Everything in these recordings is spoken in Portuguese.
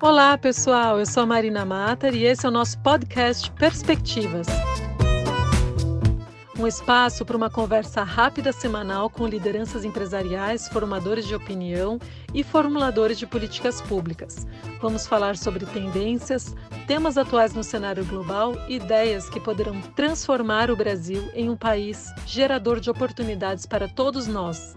Olá, pessoal. Eu sou a Marina Matar e esse é o nosso podcast Perspectivas. Um espaço para uma conversa rápida semanal com lideranças empresariais, formadores de opinião e formuladores de políticas públicas. Vamos falar sobre tendências, temas atuais no cenário global e ideias que poderão transformar o Brasil em um país gerador de oportunidades para todos nós.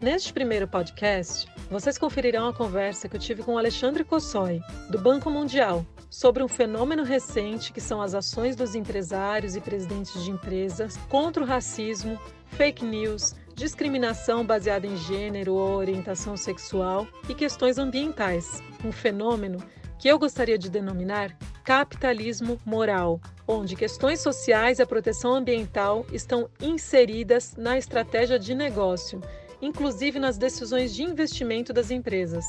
Neste primeiro podcast, vocês conferirão a conversa que eu tive com Alexandre Kossoi, do Banco Mundial, sobre um fenômeno recente que são as ações dos empresários e presidentes de empresas contra o racismo, fake news, discriminação baseada em gênero ou orientação sexual e questões ambientais. Um fenômeno que eu gostaria de denominar capitalismo moral, onde questões sociais e a proteção ambiental estão inseridas na estratégia de negócio, inclusive nas decisões de investimento das empresas.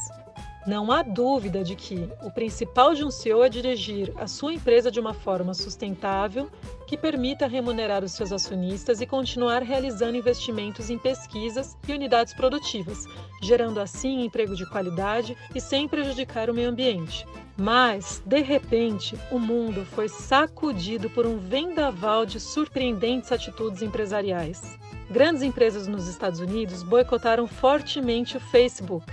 Não há dúvida de que o principal de um CEO é dirigir a sua empresa de uma forma sustentável que permita remunerar os seus acionistas e continuar realizando investimentos em pesquisas e unidades produtivas, gerando assim emprego de qualidade e sem prejudicar o meio ambiente. Mas, de repente, o mundo foi sacudido por um vendaval de surpreendentes atitudes empresariais. Grandes empresas nos Estados Unidos boicotaram fortemente o Facebook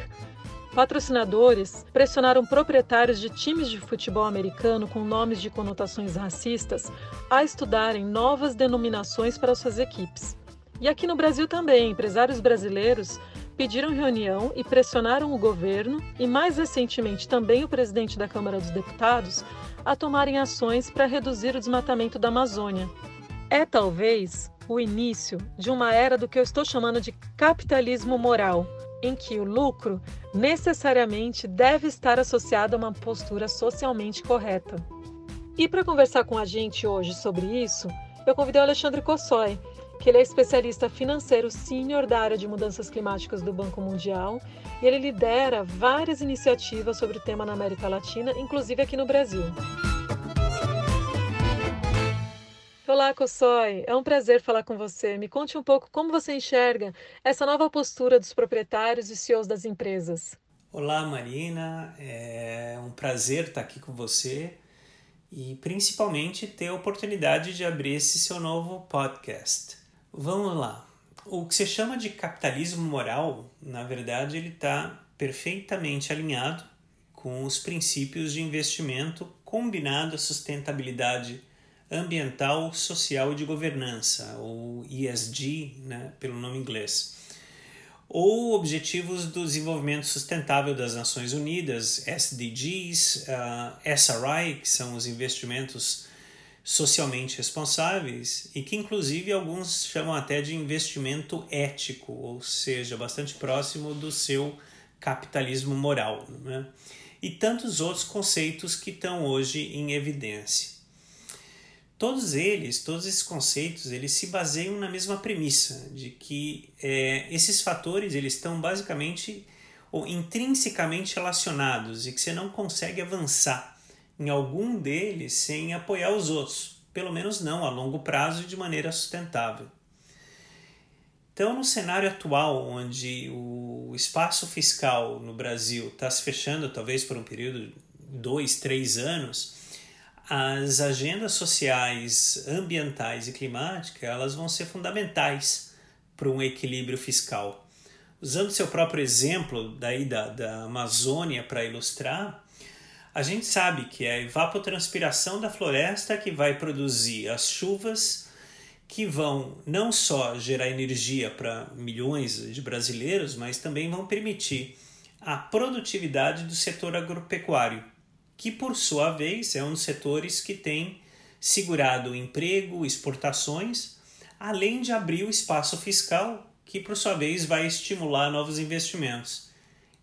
Patrocinadores pressionaram proprietários de times de futebol americano com nomes de conotações racistas a estudarem novas denominações para suas equipes. E aqui no Brasil também, empresários brasileiros pediram reunião e pressionaram o governo e, mais recentemente, também o presidente da Câmara dos Deputados a tomarem ações para reduzir o desmatamento da Amazônia. É talvez o início de uma era do que eu estou chamando de capitalismo moral em que o lucro necessariamente deve estar associado a uma postura socialmente correta. E para conversar com a gente hoje sobre isso, eu convidei o Alexandre Kossoi, que ele é especialista financeiro sênior da área de mudanças climáticas do Banco Mundial e ele lidera várias iniciativas sobre o tema na América Latina, inclusive aqui no Brasil. Olá, Kossoi. É um prazer falar com você. Me conte um pouco como você enxerga essa nova postura dos proprietários e CEOs das empresas. Olá, Marina. É um prazer estar aqui com você e principalmente ter a oportunidade de abrir esse seu novo podcast. Vamos lá. O que se chama de capitalismo moral, na verdade, ele está perfeitamente alinhado com os princípios de investimento combinado à sustentabilidade ambiental, social e de governança, ou ESG, né, pelo nome inglês, ou Objetivos do Desenvolvimento Sustentável das Nações Unidas, SDGs, uh, SRI, que são os investimentos socialmente responsáveis e que inclusive alguns chamam até de investimento ético, ou seja, bastante próximo do seu capitalismo moral, né? e tantos outros conceitos que estão hoje em evidência. Todos eles, todos esses conceitos, eles se baseiam na mesma premissa de que é, esses fatores eles estão basicamente ou intrinsecamente relacionados e que você não consegue avançar em algum deles sem apoiar os outros, pelo menos não a longo prazo e de maneira sustentável. Então, no cenário atual, onde o espaço fiscal no Brasil está se fechando, talvez por um período de dois, três anos, as agendas sociais, ambientais e climáticas elas vão ser fundamentais para um equilíbrio fiscal. Usando seu próprio exemplo daí da, da Amazônia para ilustrar, a gente sabe que é a evapotranspiração da floresta que vai produzir as chuvas que vão não só gerar energia para milhões de brasileiros, mas também vão permitir a produtividade do setor agropecuário que por sua vez é um dos setores que tem segurado emprego, exportações, além de abrir o espaço fiscal, que por sua vez vai estimular novos investimentos.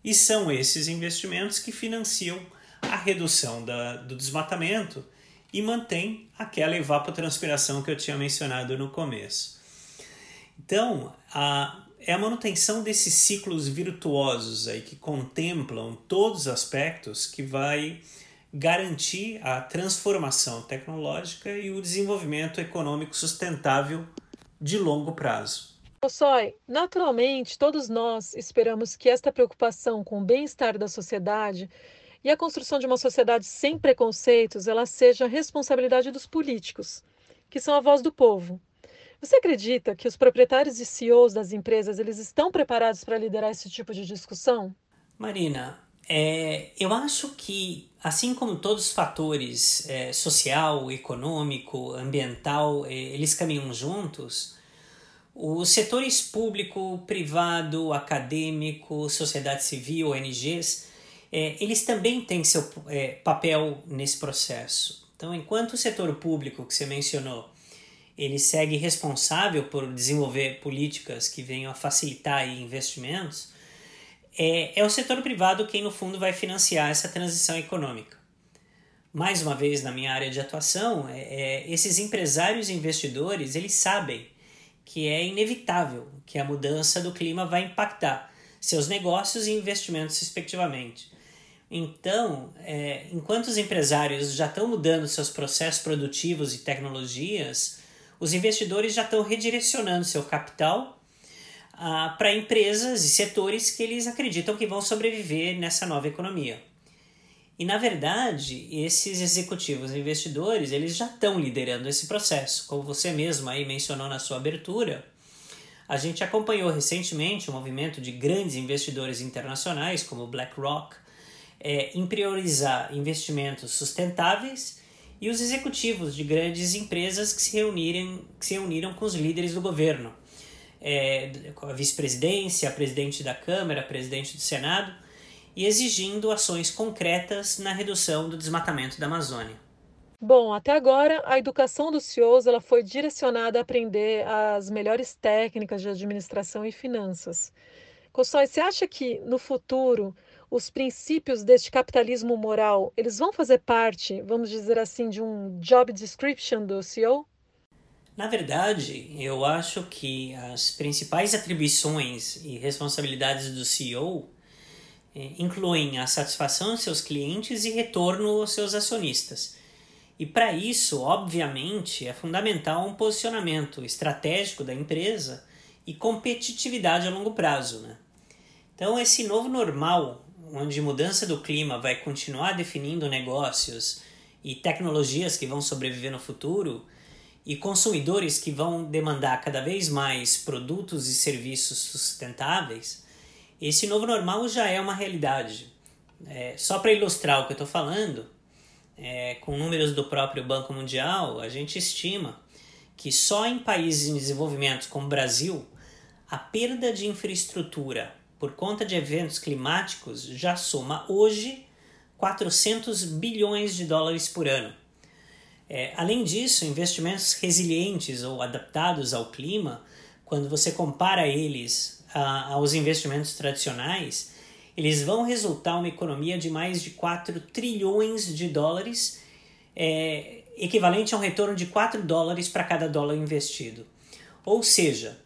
E são esses investimentos que financiam a redução da, do desmatamento e mantém aquela evapotranspiração que eu tinha mencionado no começo. Então, a, é a manutenção desses ciclos virtuosos aí que contemplam todos os aspectos que vai garantir a transformação tecnológica e o desenvolvimento econômico sustentável de longo prazo. Possói, naturalmente, todos nós esperamos que esta preocupação com o bem-estar da sociedade e a construção de uma sociedade sem preconceitos, ela seja responsabilidade dos políticos, que são a voz do povo. Você acredita que os proprietários e CEOs das empresas eles estão preparados para liderar esse tipo de discussão? Marina, é, eu acho que, assim como todos os fatores é, social, econômico, ambiental, é, eles caminham juntos, os setores público, privado, acadêmico, sociedade civil, ONGs, é, eles também têm seu é, papel nesse processo. Então, enquanto o setor público que você mencionou, ele segue responsável por desenvolver políticas que venham a facilitar investimentos, é, é o setor privado quem, no fundo, vai financiar essa transição econômica. Mais uma vez, na minha área de atuação, é, é, esses empresários e investidores, eles sabem que é inevitável que a mudança do clima vai impactar seus negócios e investimentos respectivamente. Então, é, enquanto os empresários já estão mudando seus processos produtivos e tecnologias, os investidores já estão redirecionando seu capital ah, para empresas e setores que eles acreditam que vão sobreviver nessa nova economia. E na verdade, esses executivos e investidores, eles já estão liderando esse processo. Como você mesmo aí mencionou na sua abertura, a gente acompanhou recentemente o um movimento de grandes investidores internacionais, como BlackRock, é, em priorizar investimentos sustentáveis e os executivos de grandes empresas que se, reunirem, que se reuniram com os líderes do governo, é, a vice-presidência, a presidente da Câmara, a presidente do Senado, e exigindo ações concretas na redução do desmatamento da Amazônia. Bom, até agora a educação dos CEOs ela foi direcionada a aprender as melhores técnicas de administração e finanças. Cossói, você acha que no futuro os princípios deste capitalismo moral eles vão fazer parte, vamos dizer assim, de um job description do CEO? Na verdade, eu acho que as principais atribuições e responsabilidades do CEO é, incluem a satisfação de seus clientes e retorno aos seus acionistas. E para isso, obviamente, é fundamental um posicionamento estratégico da empresa e competitividade a longo prazo. Né? Então, esse novo normal, onde mudança do clima vai continuar definindo negócios e tecnologias que vão sobreviver no futuro, e consumidores que vão demandar cada vez mais produtos e serviços sustentáveis, esse novo normal já é uma realidade. É, só para ilustrar o que eu estou falando, é, com números do próprio Banco Mundial, a gente estima que só em países em desenvolvimento como o Brasil, a perda de infraestrutura por conta de eventos climáticos já soma hoje 400 bilhões de dólares por ano. É, além disso, investimentos resilientes ou adaptados ao clima, quando você compara eles aos investimentos tradicionais, eles vão resultar uma economia de mais de 4 trilhões de dólares, é, equivalente a um retorno de 4 dólares para cada dólar investido. Ou seja,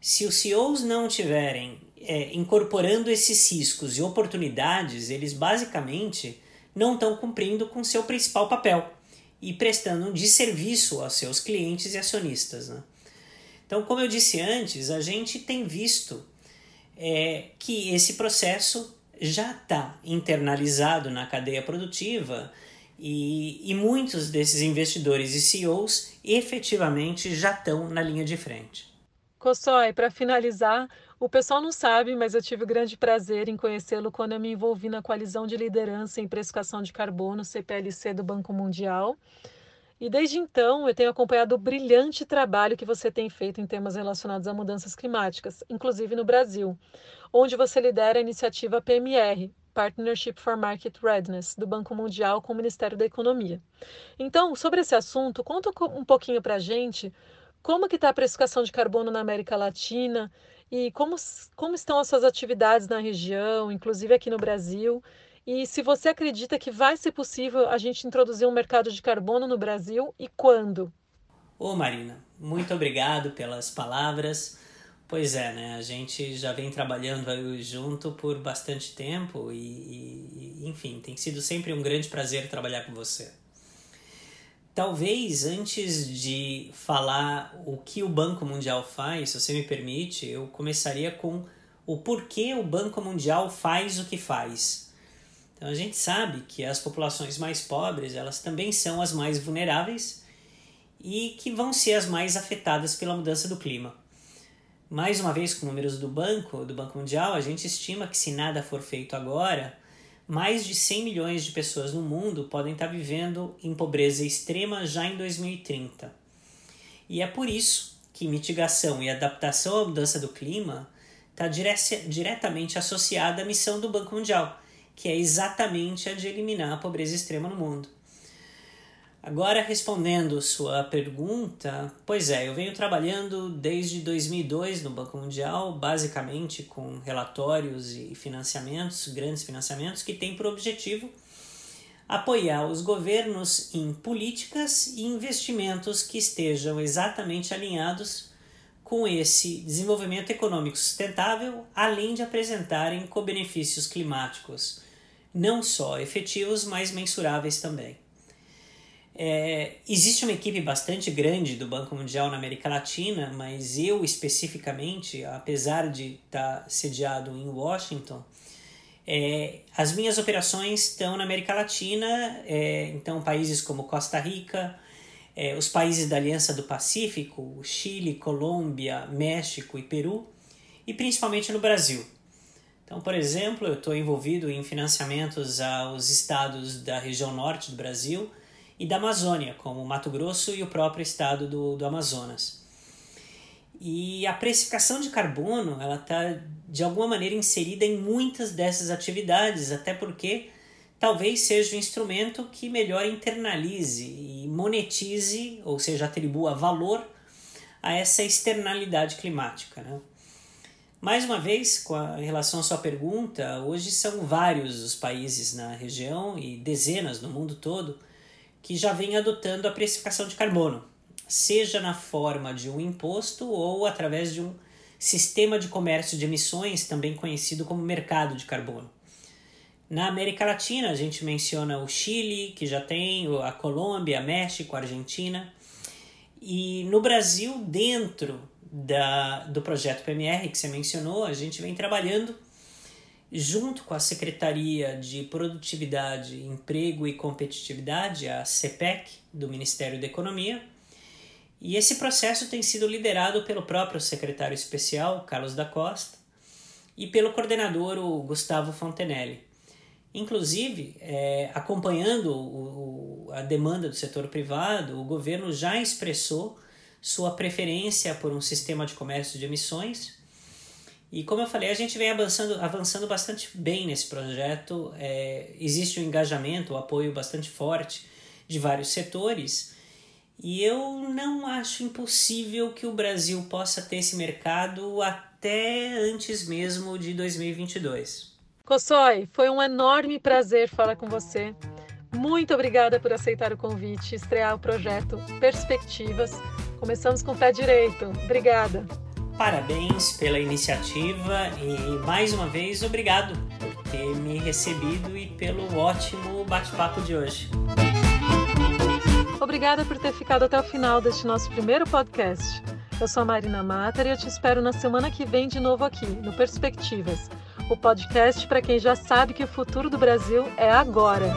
se os CEOs não tiverem é, incorporando esses riscos e oportunidades, eles basicamente não estão cumprindo com seu principal papel e prestando um desserviço aos seus clientes e acionistas. Né? Então, como eu disse antes, a gente tem visto é, que esse processo já está internalizado na cadeia produtiva e, e muitos desses investidores e CEOs efetivamente já estão na linha de frente. Cossói, para finalizar, o pessoal não sabe, mas eu tive o grande prazer em conhecê-lo quando eu me envolvi na coalizão de liderança em precificação de carbono CPLC do Banco Mundial. E desde então eu tenho acompanhado o brilhante trabalho que você tem feito em temas relacionados a mudanças climáticas, inclusive no Brasil, onde você lidera a iniciativa PMR, Partnership for Market Readiness, do Banco Mundial com o Ministério da Economia. Então, sobre esse assunto, conta um pouquinho para a gente como que está a precificação de carbono na América Latina e como, como estão as suas atividades na região, inclusive aqui no Brasil, e se você acredita que vai ser possível a gente introduzir um mercado de carbono no Brasil e quando? Ô Marina, muito obrigado pelas palavras. Pois é, né? A gente já vem trabalhando junto por bastante tempo e, e, enfim, tem sido sempre um grande prazer trabalhar com você. Talvez antes de falar o que o Banco Mundial faz, se você me permite, eu começaria com o porquê o Banco Mundial faz o que faz. Então a gente sabe que as populações mais pobres, elas também são as mais vulneráveis e que vão ser as mais afetadas pela mudança do clima. Mais uma vez, com números do Banco, do Banco Mundial, a gente estima que se nada for feito agora, mais de 100 milhões de pessoas no mundo podem estar vivendo em pobreza extrema já em 2030. E é por isso que mitigação e adaptação à mudança do clima está dire diretamente associada à missão do Banco Mundial, que é exatamente a de eliminar a pobreza extrema no mundo. Agora, respondendo sua pergunta, pois é, eu venho trabalhando desde 2002 no Banco Mundial, basicamente com relatórios e financiamentos, grandes financiamentos, que têm por objetivo apoiar os governos em políticas e investimentos que estejam exatamente alinhados com esse desenvolvimento econômico sustentável, além de apresentarem co-benefícios climáticos não só efetivos, mas mensuráveis também. É, existe uma equipe bastante grande do Banco Mundial na América Latina, mas eu especificamente, apesar de estar sediado em Washington, é, as minhas operações estão na América Latina, é, então países como Costa Rica, é, os países da Aliança do Pacífico, Chile, Colômbia, México e Peru, e principalmente no Brasil. Então, por exemplo, eu estou envolvido em financiamentos aos estados da região norte do Brasil, e da Amazônia, como Mato Grosso e o próprio estado do, do Amazonas. E a precificação de carbono ela está de alguma maneira inserida em muitas dessas atividades, até porque talvez seja o instrumento que melhor internalize e monetize, ou seja, atribua valor a essa externalidade climática. Né? Mais uma vez, com a, em relação à sua pergunta, hoje são vários os países na região e dezenas no mundo todo que já vem adotando a precificação de carbono, seja na forma de um imposto ou através de um sistema de comércio de emissões, também conhecido como mercado de carbono. Na América Latina, a gente menciona o Chile, que já tem, a Colômbia, México, a Argentina. E no Brasil, dentro da, do projeto PMR que você mencionou, a gente vem trabalhando junto com a Secretaria de Produtividade, Emprego e Competitividade, a CPEC, do Ministério da Economia. E esse processo tem sido liderado pelo próprio secretário especial, Carlos da Costa, e pelo coordenador, o Gustavo Fontenelle. Inclusive, é, acompanhando o, o, a demanda do setor privado, o governo já expressou sua preferência por um sistema de comércio de emissões e como eu falei, a gente vem avançando, avançando bastante bem nesse projeto. É, existe um engajamento, um apoio bastante forte de vários setores. E eu não acho impossível que o Brasil possa ter esse mercado até antes mesmo de 2022. Cossói, foi um enorme prazer falar com você. Muito obrigada por aceitar o convite, estrear o projeto Perspectivas. Começamos com o pé direito. Obrigada. Parabéns pela iniciativa e mais uma vez obrigado por ter me recebido e pelo ótimo bate-papo de hoje. Obrigada por ter ficado até o final deste nosso primeiro podcast. Eu sou a Marina Matar e eu te espero na semana que vem de novo aqui, no Perspectivas, o podcast para quem já sabe que o futuro do Brasil é agora.